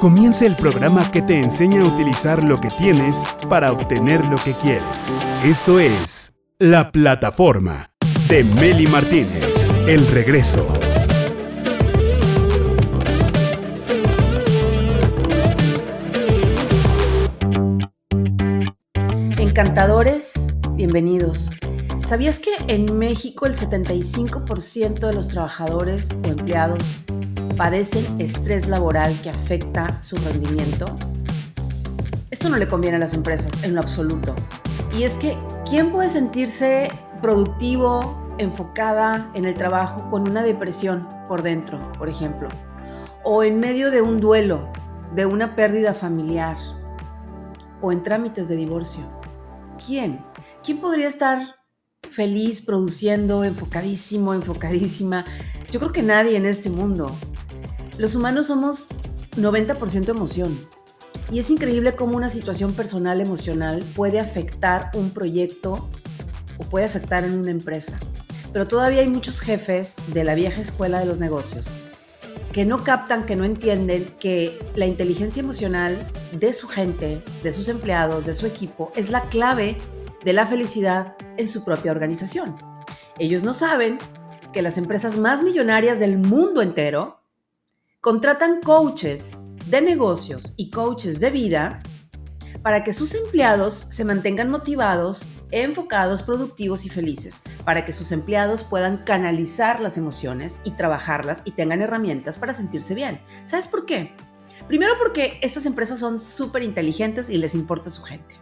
Comienza el programa que te enseña a utilizar lo que tienes para obtener lo que quieres. Esto es La Plataforma de Meli Martínez. El regreso. Encantadores, bienvenidos. ¿Sabías que en México el 75% de los trabajadores o empleados padecen estrés laboral que afecta su rendimiento? Esto no le conviene a las empresas en lo absoluto. Y es que, ¿quién puede sentirse productivo, enfocada en el trabajo con una depresión por dentro, por ejemplo? O en medio de un duelo, de una pérdida familiar, o en trámites de divorcio. ¿quién? ¿Quién podría estar feliz, produciendo, enfocadísimo, enfocadísima? Yo creo que nadie en este mundo. Los humanos somos 90% emoción. Y es increíble cómo una situación personal emocional puede afectar un proyecto o puede afectar en una empresa. Pero todavía hay muchos jefes de la vieja escuela de los negocios que no captan, que no entienden que la inteligencia emocional de su gente, de sus empleados, de su equipo, es la clave de la felicidad en su propia organización. Ellos no saben que las empresas más millonarias del mundo entero contratan coaches de negocios y coaches de vida para que sus empleados se mantengan motivados, enfocados, productivos y felices, para que sus empleados puedan canalizar las emociones y trabajarlas y tengan herramientas para sentirse bien. ¿Sabes por qué? Primero porque estas empresas son súper inteligentes y les importa su gente.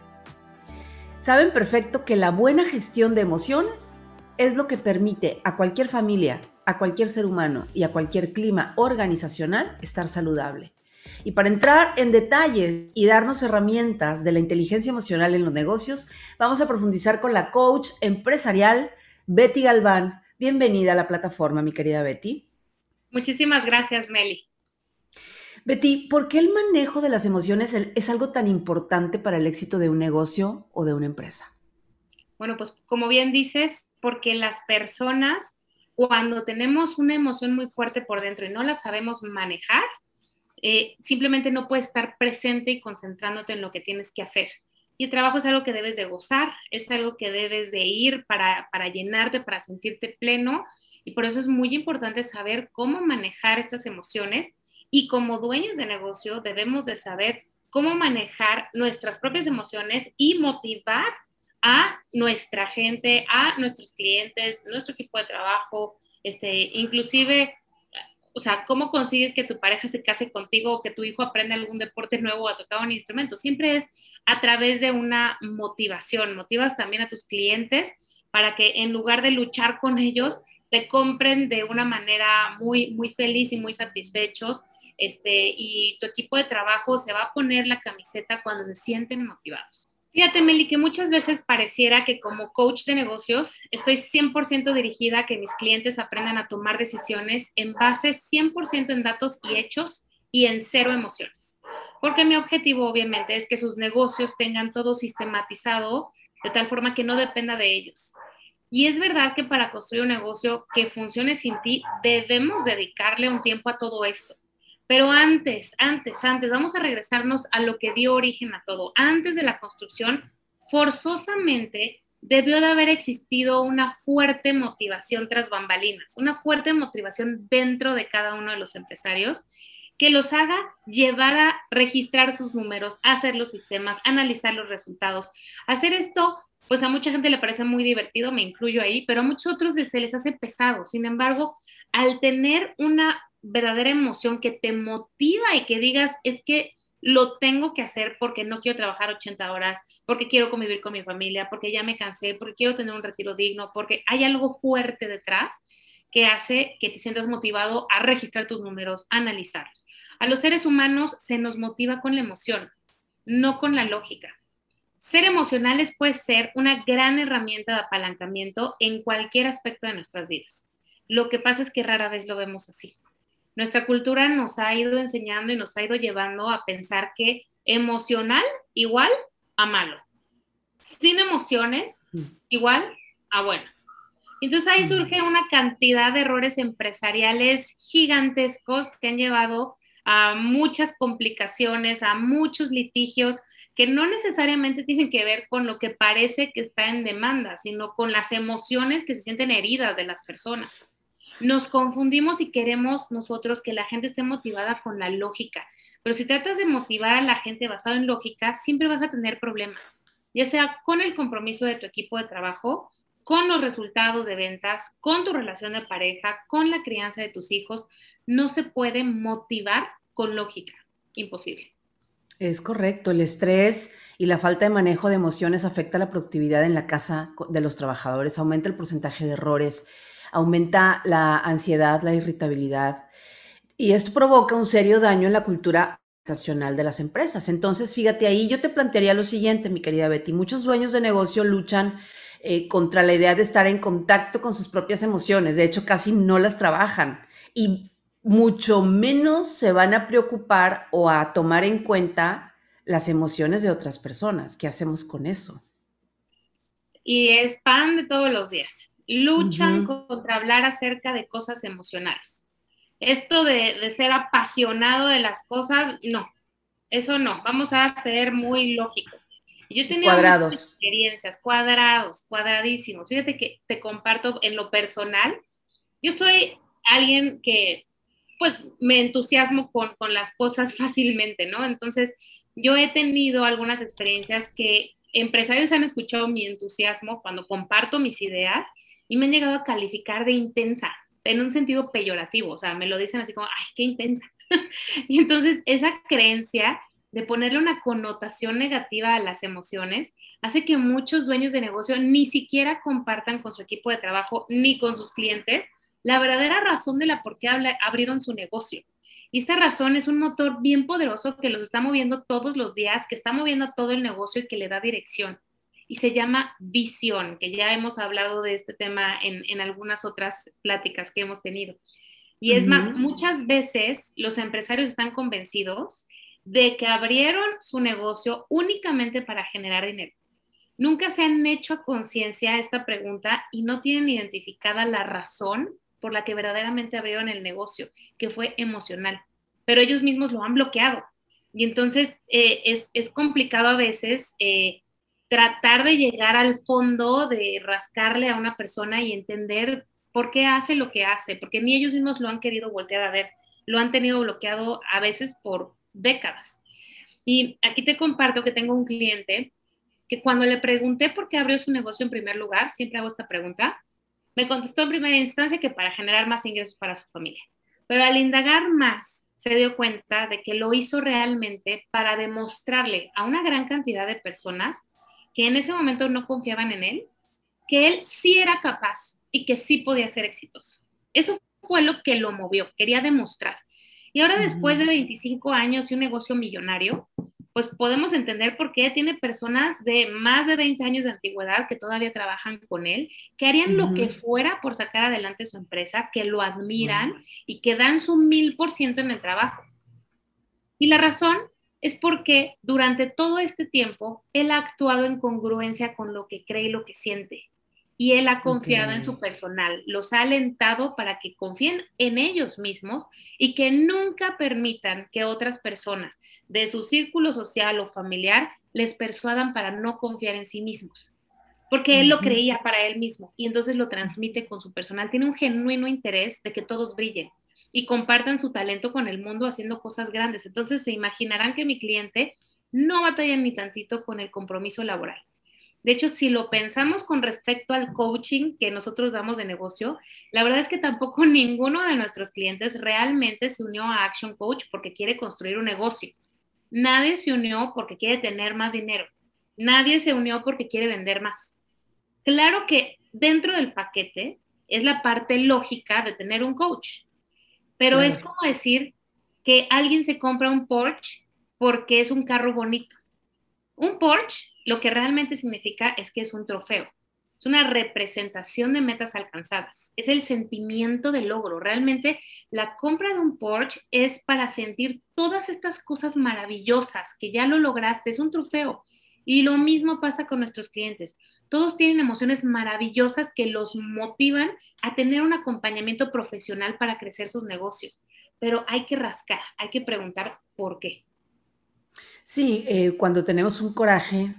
Saben perfecto que la buena gestión de emociones es lo que permite a cualquier familia, a cualquier ser humano y a cualquier clima organizacional estar saludable. Y para entrar en detalles y darnos herramientas de la inteligencia emocional en los negocios, vamos a profundizar con la coach empresarial Betty Galván. Bienvenida a la plataforma, mi querida Betty. Muchísimas gracias, Meli. Betty, ¿por qué el manejo de las emociones es algo tan importante para el éxito de un negocio o de una empresa? Bueno, pues como bien dices, porque las personas, cuando tenemos una emoción muy fuerte por dentro y no la sabemos manejar, eh, simplemente no puedes estar presente y concentrándote en lo que tienes que hacer. Y el trabajo es algo que debes de gozar, es algo que debes de ir para, para llenarte, para sentirte pleno. Y por eso es muy importante saber cómo manejar estas emociones. Y como dueños de negocio debemos de saber cómo manejar nuestras propias emociones y motivar a nuestra gente, a nuestros clientes, nuestro equipo de trabajo, este, inclusive o sea, ¿cómo consigues que tu pareja se case contigo o que tu hijo aprenda algún deporte nuevo o a tocar un instrumento? Siempre es a través de una motivación. Motivas también a tus clientes para que en lugar de luchar con ellos, te compren de una manera muy, muy feliz y muy satisfechos. Este, y tu equipo de trabajo se va a poner la camiseta cuando se sienten motivados. Fíjate, Meli, que muchas veces pareciera que como coach de negocios estoy 100% dirigida a que mis clientes aprendan a tomar decisiones en base 100% en datos y hechos y en cero emociones. Porque mi objetivo obviamente es que sus negocios tengan todo sistematizado de tal forma que no dependa de ellos. Y es verdad que para construir un negocio que funcione sin ti, debemos dedicarle un tiempo a todo esto. Pero antes, antes, antes, vamos a regresarnos a lo que dio origen a todo. Antes de la construcción, forzosamente debió de haber existido una fuerte motivación tras bambalinas, una fuerte motivación dentro de cada uno de los empresarios que los haga llevar a registrar sus números, hacer los sistemas, analizar los resultados. Hacer esto, pues a mucha gente le parece muy divertido, me incluyo ahí, pero a muchos otros se les hace pesado. Sin embargo, al tener una verdadera emoción que te motiva y que digas, es que lo tengo que hacer porque no quiero trabajar 80 horas, porque quiero convivir con mi familia, porque ya me cansé, porque quiero tener un retiro digno, porque hay algo fuerte detrás que hace que te sientas motivado a registrar tus números, a analizarlos. A los seres humanos se nos motiva con la emoción, no con la lógica. Ser emocionales puede ser una gran herramienta de apalancamiento en cualquier aspecto de nuestras vidas. Lo que pasa es que rara vez lo vemos así nuestra cultura nos ha ido enseñando y nos ha ido llevando a pensar que emocional igual a malo. Sin emociones mm. igual a bueno. Entonces ahí mm. surge una cantidad de errores empresariales gigantescos que han llevado a muchas complicaciones, a muchos litigios que no necesariamente tienen que ver con lo que parece que está en demanda, sino con las emociones que se sienten heridas de las personas. Nos confundimos y queremos nosotros que la gente esté motivada con la lógica, pero si tratas de motivar a la gente basado en lógica, siempre vas a tener problemas, ya sea con el compromiso de tu equipo de trabajo, con los resultados de ventas, con tu relación de pareja, con la crianza de tus hijos. No se puede motivar con lógica. Imposible. Es correcto, el estrés y la falta de manejo de emociones afecta la productividad en la casa de los trabajadores, aumenta el porcentaje de errores, aumenta la ansiedad, la irritabilidad y esto provoca un serio daño en la cultura de las empresas. Entonces, fíjate ahí, yo te plantearía lo siguiente, mi querida Betty, muchos dueños de negocio luchan eh, contra la idea de estar en contacto con sus propias emociones. De hecho, casi no las trabajan y mucho menos se van a preocupar o a tomar en cuenta las emociones de otras personas. ¿Qué hacemos con eso? Y es pan de todos los días. Luchan contra hablar acerca de cosas emocionales. Esto de, de ser apasionado de las cosas, no, eso no. Vamos a ser muy lógicos. Yo tenía cuadrados. experiencias, cuadrados, cuadradísimos. Fíjate que te comparto en lo personal. Yo soy alguien que, pues, me entusiasmo con, con las cosas fácilmente, ¿no? Entonces, yo he tenido algunas experiencias que empresarios han escuchado mi entusiasmo cuando comparto mis ideas y me han llegado a calificar de intensa, en un sentido peyorativo, o sea, me lo dicen así como, ay, qué intensa. y entonces esa creencia de ponerle una connotación negativa a las emociones, hace que muchos dueños de negocio ni siquiera compartan con su equipo de trabajo ni con sus clientes la verdadera razón de la por qué abrieron su negocio. Y esta razón es un motor bien poderoso que los está moviendo todos los días, que está moviendo todo el negocio y que le da dirección. Y se llama visión, que ya hemos hablado de este tema en, algunas otras pláticas que hemos tenido. Y es más, muchas veces los empresarios están convencidos de que abrieron su negocio únicamente para generar dinero. Nunca se han hecho a conciencia esta pregunta y no tienen identificada la razón por la que verdaderamente abrieron el negocio, que fue emocional, pero ellos mismos lo han bloqueado. Y entonces eh, es, complicado a veces eh, tratar de llegar al fondo, de rascarle a una persona y entender por qué hace lo que hace, porque ni ellos mismos lo han querido voltear a ver, lo han tenido bloqueado a veces por, décadas. Y aquí te comparto que tengo un cliente que cuando le pregunté por qué abrió su negocio en primer lugar, siempre hago esta pregunta, me contestó en primera instancia que para generar más ingresos para su familia. Pero al indagar más, se dio cuenta de que lo hizo realmente para demostrarle a una gran cantidad de personas que en ese momento no confiaban en él, que él sí era capaz y que sí podía ser exitoso. Eso fue lo que lo movió, quería demostrar. Y ahora después de 25 años y un negocio millonario, pues podemos entender por qué tiene personas de más de 20 años de antigüedad que todavía trabajan con él, que harían lo que fuera por sacar adelante su empresa, que lo admiran y que dan su mil por ciento en el trabajo. Y la razón es porque durante todo este tiempo él ha actuado en congruencia con lo que cree y lo que siente y él ha confiado en su personal, los ha alentado para que confíen en ellos mismos y que nunca permitan que otras personas de su círculo social o familiar les persuadan para no confiar en sí mismos. Porque él lo creía para él mismo y entonces lo transmite con su personal. Tiene un genuino interés de que todos brillen y compartan su talento con el mundo haciendo cosas grandes. Entonces se imaginarán que mi cliente no batalla ni tantito con el compromiso laboral de hecho, si lo pensamos con respecto al coaching que nosotros damos de negocio, la verdad es que tampoco ninguno de nuestros clientes realmente se unió a Action Coach porque quiere construir un negocio. Nadie se unió porque quiere tener más dinero. Nadie se unió porque quiere vender más. Claro que dentro del paquete es la parte lógica de tener un coach, pero es como decir que alguien se compra un Porsche porque es un carro bonito. Un Porsche lo que realmente significa es que es un trofeo. Es una representación de metas alcanzadas. Es el sentimiento de logro. Realmente la compra de un Porsche es para sentir todas estas cosas maravillosas que ya lo lograste. Es un trofeo. Y lo mismo pasa con nuestros clientes. Todos tienen emociones maravillosas que los motivan a tener un acompañamiento profesional para crecer sus negocios. pero hay que rascar, hay que preguntar por qué. Sí, eh, cuando tenemos un coraje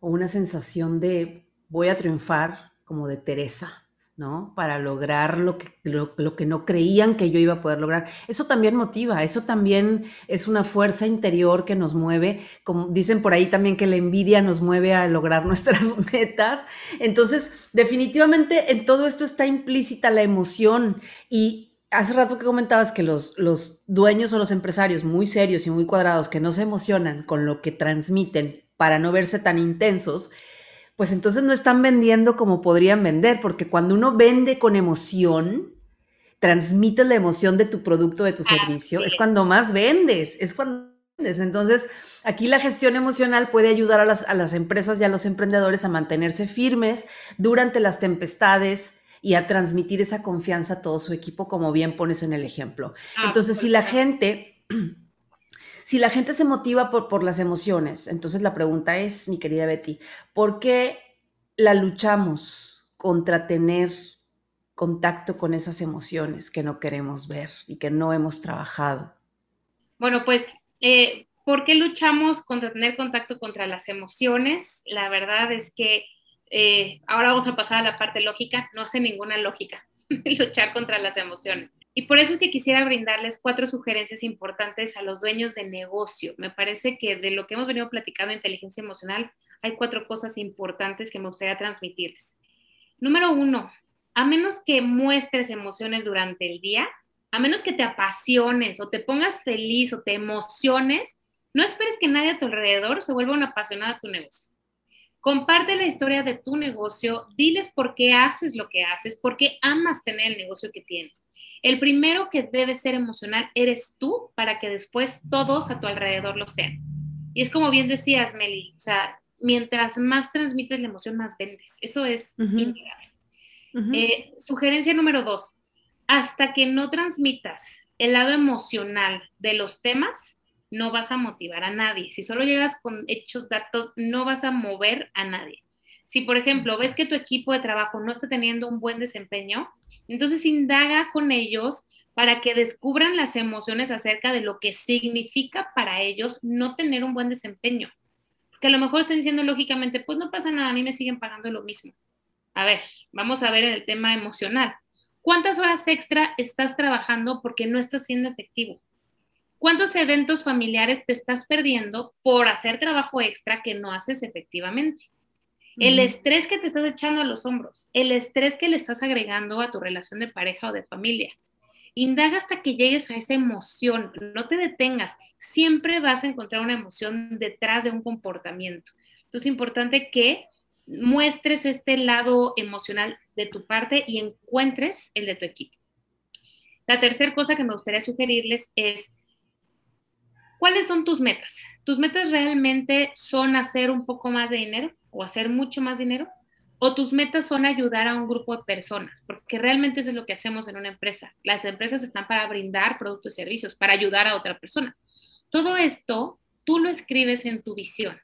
o una sensación de voy a triunfar, como de Teresa, ¿no? Para lograr lo que, lo, que no creían que yo iba a poder lograr. Eso también motiva, eso también es una fuerza interior que nos mueve, como dicen por ahí también que la envidia nos mueve a lograr nuestras metas. Entonces, definitivamente en todo esto está implícita la emoción y, hace rato que comentabas que los, los dueños o los empresarios muy serios y muy cuadrados que no se emocionan con lo que transmiten para no verse tan intensos, pues entonces no están vendiendo como podrían vender, porque cuando uno vende con emoción, transmites la emoción de tu producto, de tu servicio, es cuando más vendes, es cuando vendes. Entonces, aquí la gestión emocional puede ayudar a las, a las empresas y a los emprendedores a mantenerse firmes durante las tempestades, y a transmitir esa confianza a todo su equipo, como bien pones en el ejemplo. Ah, entonces, si la gente, si la gente se motiva por, por las emociones, entonces la pregunta es, mi querida Betty, ¿por qué la luchamos contra tener contacto con esas emociones que no queremos ver y que no hemos trabajado? Bueno, pues, eh, ¿por qué luchamos contra tener contacto contra las emociones? La verdad es que eh, ahora vamos a pasar a la parte lógica, no hace ninguna lógica luchar contra las emociones. Y por eso es que quisiera brindarles cuatro sugerencias importantes a los dueños de negocio. Me parece que de lo que hemos venido platicando de inteligencia emocional, hay cuatro cosas importantes que me gustaría transmitirles. Número uno, a menos que muestres emociones durante el día, a menos que te apasiones o te pongas feliz o te emociones, no esperes que nadie a tu alrededor se vuelva un apasionado de tu negocio. Comparte la historia de tu negocio, diles por qué haces lo que haces, por qué amas tener el negocio que tienes. El primero que debe ser emocional eres tú para que después todos a tu alrededor lo sean. Y es como bien decías, Meli, o sea, mientras más transmites la emoción, más vendes. Eso es innegable. Eh, sugerencia número dos, hasta que no transmitas el lado emocional de los temas, no vas a motivar a nadie. Si solo llegas con hechos, datos, no vas a mover a nadie. Si, por ejemplo, ves que tu equipo de trabajo no está teniendo un buen desempeño, entonces indaga con ellos para que descubran las emociones acerca de lo que significa para ellos no tener un buen desempeño. Que a lo mejor estén diciendo lógicamente, pues no pasa nada, a mí me siguen pagando lo mismo. A ver, vamos a ver el tema emocional. ¿Cuántas horas extra estás trabajando porque no estás siendo efectivo? ¿Cuántos eventos familiares te estás perdiendo por hacer trabajo extra que no haces efectivamente? El estrés que te estás echando a los hombros, el estrés que le estás agregando a tu relación de pareja o de familia. Indaga hasta que llegues a esa emoción, no te detengas, siempre vas a encontrar una emoción detrás de un comportamiento. Entonces es importante que muestres este lado emocional de tu parte y encuentres el de tu equipo. La tercera cosa que me gustaría sugerirles es ¿Cuáles son tus metas? ¿Tus metas realmente son hacer un poco más de dinero o hacer mucho más dinero? ¿O tus metas son ayudar a un grupo de personas? Porque realmente eso es lo que hacemos en una empresa. Las empresas están para brindar productos y servicios, para ayudar a otra persona. Todo esto tú lo escribes en tu visión.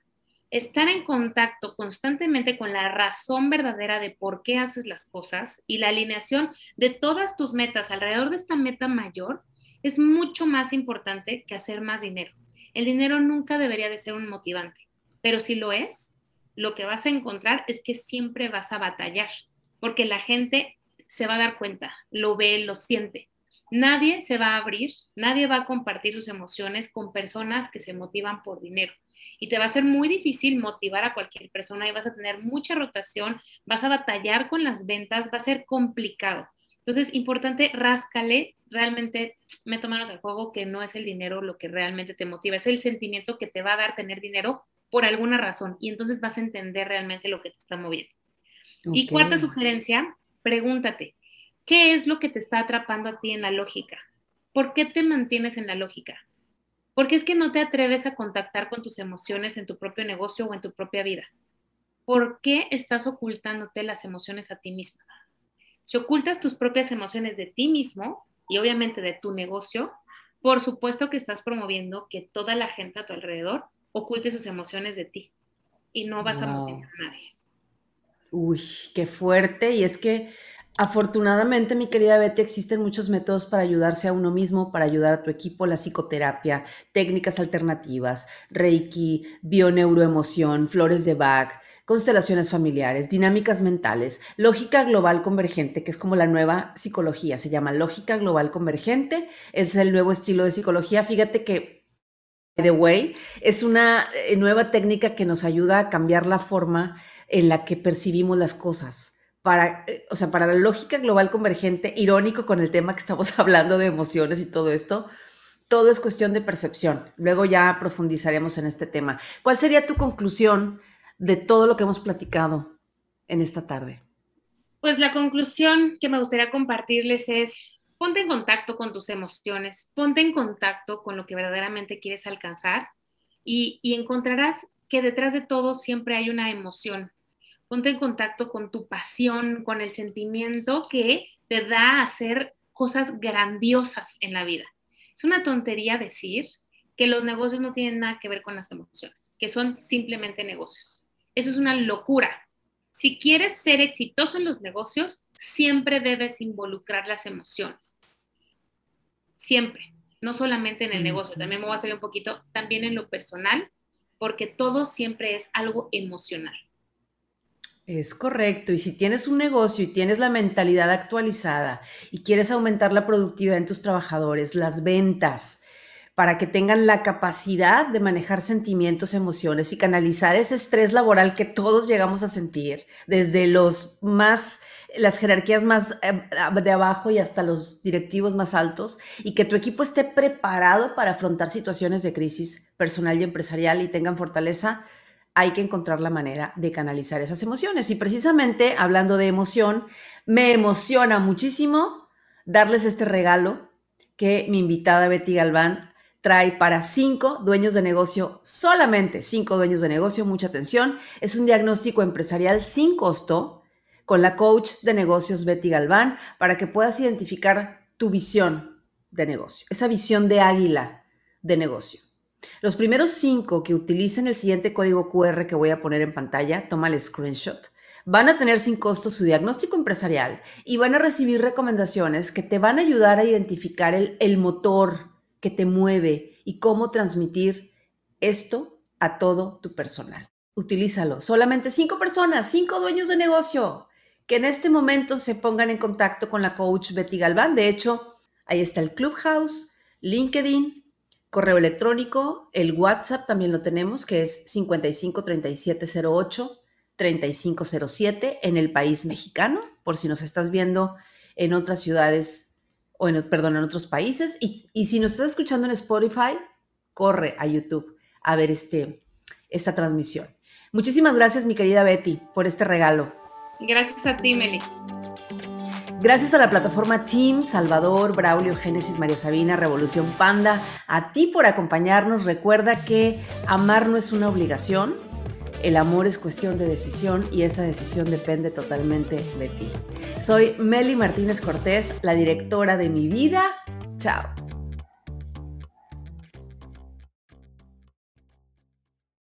Estar en contacto constantemente con la razón verdadera de por qué haces las cosas y la alineación de todas tus metas alrededor de esta meta mayor es mucho más importante que hacer más dinero. El dinero nunca debería de ser un motivante, pero si lo es, lo que vas a encontrar es que siempre vas a batallar, porque la gente se va a dar cuenta, lo ve, lo siente. Nadie se va a abrir, nadie va a compartir sus emociones con personas que se motivan por dinero. Y te va a ser muy difícil motivar a cualquier persona y vas a tener mucha rotación, vas a batallar con las ventas, va a ser complicado. Entonces, importante, ráscale, realmente meto manos al juego que no es el dinero lo que realmente te motiva, es el sentimiento que te va a dar tener dinero por alguna razón y entonces vas a entender realmente lo que te está moviendo. Y cuarta sugerencia, pregúntate, ¿qué es lo que te está atrapando a ti en la lógica? ¿Por qué te mantienes en la lógica? Porque es que no te atreves a contactar con tus emociones en tu propio negocio o en tu propia vida. ¿Por qué estás ocultándote las emociones a ti misma? Si ocultas tus propias emociones de ti mismo y obviamente de tu negocio, por supuesto que estás promoviendo que toda la gente a tu alrededor oculte sus emociones de ti y no vas a motivar a nadie. Uy, qué fuerte. Y es que Afortunadamente, mi querida Betty, existen muchos métodos para ayudarse a uno mismo, para ayudar a tu equipo, la psicoterapia, técnicas alternativas, Reiki, bioneuroemoción, flores de Bach, constelaciones familiares, dinámicas mentales, lógica global convergente, que es como la nueva psicología, se llama lógica global convergente, es el nuevo estilo de psicología. Fíjate que, by the way, es una eh, nueva técnica que nos ayuda a cambiar la forma en la que percibimos las cosas para, eh, o sea, para la lógica global convergente, irónico con el tema que estamos hablando de emociones y todo esto, todo es cuestión de percepción. Luego ya profundizaremos en este tema. ¿Cuál sería tu conclusión de todo lo que hemos platicado en esta tarde? Pues la conclusión que me gustaría compartirles es, ponte en contacto con tus emociones, ponte en contacto con lo que verdaderamente quieres alcanzar y, y encontrarás que detrás de todo siempre hay una emoción, ponte en contacto con tu pasión, con el sentimiento que te da hacer cosas grandiosas en la vida. Es una tontería decir que los negocios no tienen nada que ver con las emociones, que son simplemente negocios. Eso es una locura. Si quieres ser exitoso en los negocios, siempre debes involucrar las emociones. Siempre, no solamente en el negocio, también me voy a salir un poquito, también en lo personal, porque todo siempre es algo emocional. Es correcto. Y si tienes un negocio y tienes la mentalidad actualizada y quieres aumentar la productividad en tus trabajadores, las ventas, para que tengan la capacidad de manejar sentimientos, emociones y canalizar ese estrés laboral que todos llegamos a sentir, desde los más, las jerarquías más eh, de abajo y hasta los directivos más altos, y que tu equipo esté preparado para afrontar situaciones de crisis personal y empresarial y tengan fortaleza hay que encontrar la manera de canalizar esas emociones. Y precisamente hablando de emoción, me emociona muchísimo darles este regalo que mi invitada Betty Galván trae para cinco dueños de negocio, solamente cinco dueños de negocio, mucha atención. Es un diagnóstico empresarial sin costo con la coach de negocios Betty Galván para que puedas identificar tu visión de negocio, esa visión de águila de negocio. Los primeros cinco que utilicen el siguiente código QR que voy a poner en pantalla, toma el screenshot, van a tener sin costo su diagnóstico empresarial y van a recibir recomendaciones que te van a ayudar a identificar el, el motor que te mueve y cómo transmitir esto a todo tu personal. Utilízalo. Solamente cinco personas, cinco dueños de negocio que en este momento se pongan en contacto con la coach Betty Galván. De hecho, ahí está el Clubhouse, LinkedIn, Correo electrónico, el WhatsApp también lo tenemos, que es 553708 3507 en el país mexicano, por si nos estás viendo en otras ciudades o en, perdón, en otros países. Y, si nos estás escuchando en Spotify, corre a YouTube a ver este, esta transmisión. Muchísimas gracias, mi querida Betty, por este regalo. Gracias a ti, Meli. Gracias a la plataforma Team, Salvador, Braulio, Génesis, María Sabina, Revolución Panda, a ti por acompañarnos. Recuerda que amar no es una obligación, el amor es cuestión de decisión y esa decisión depende totalmente de ti. Soy Meli Martínez Cortés, la directora de mi vida. Chao.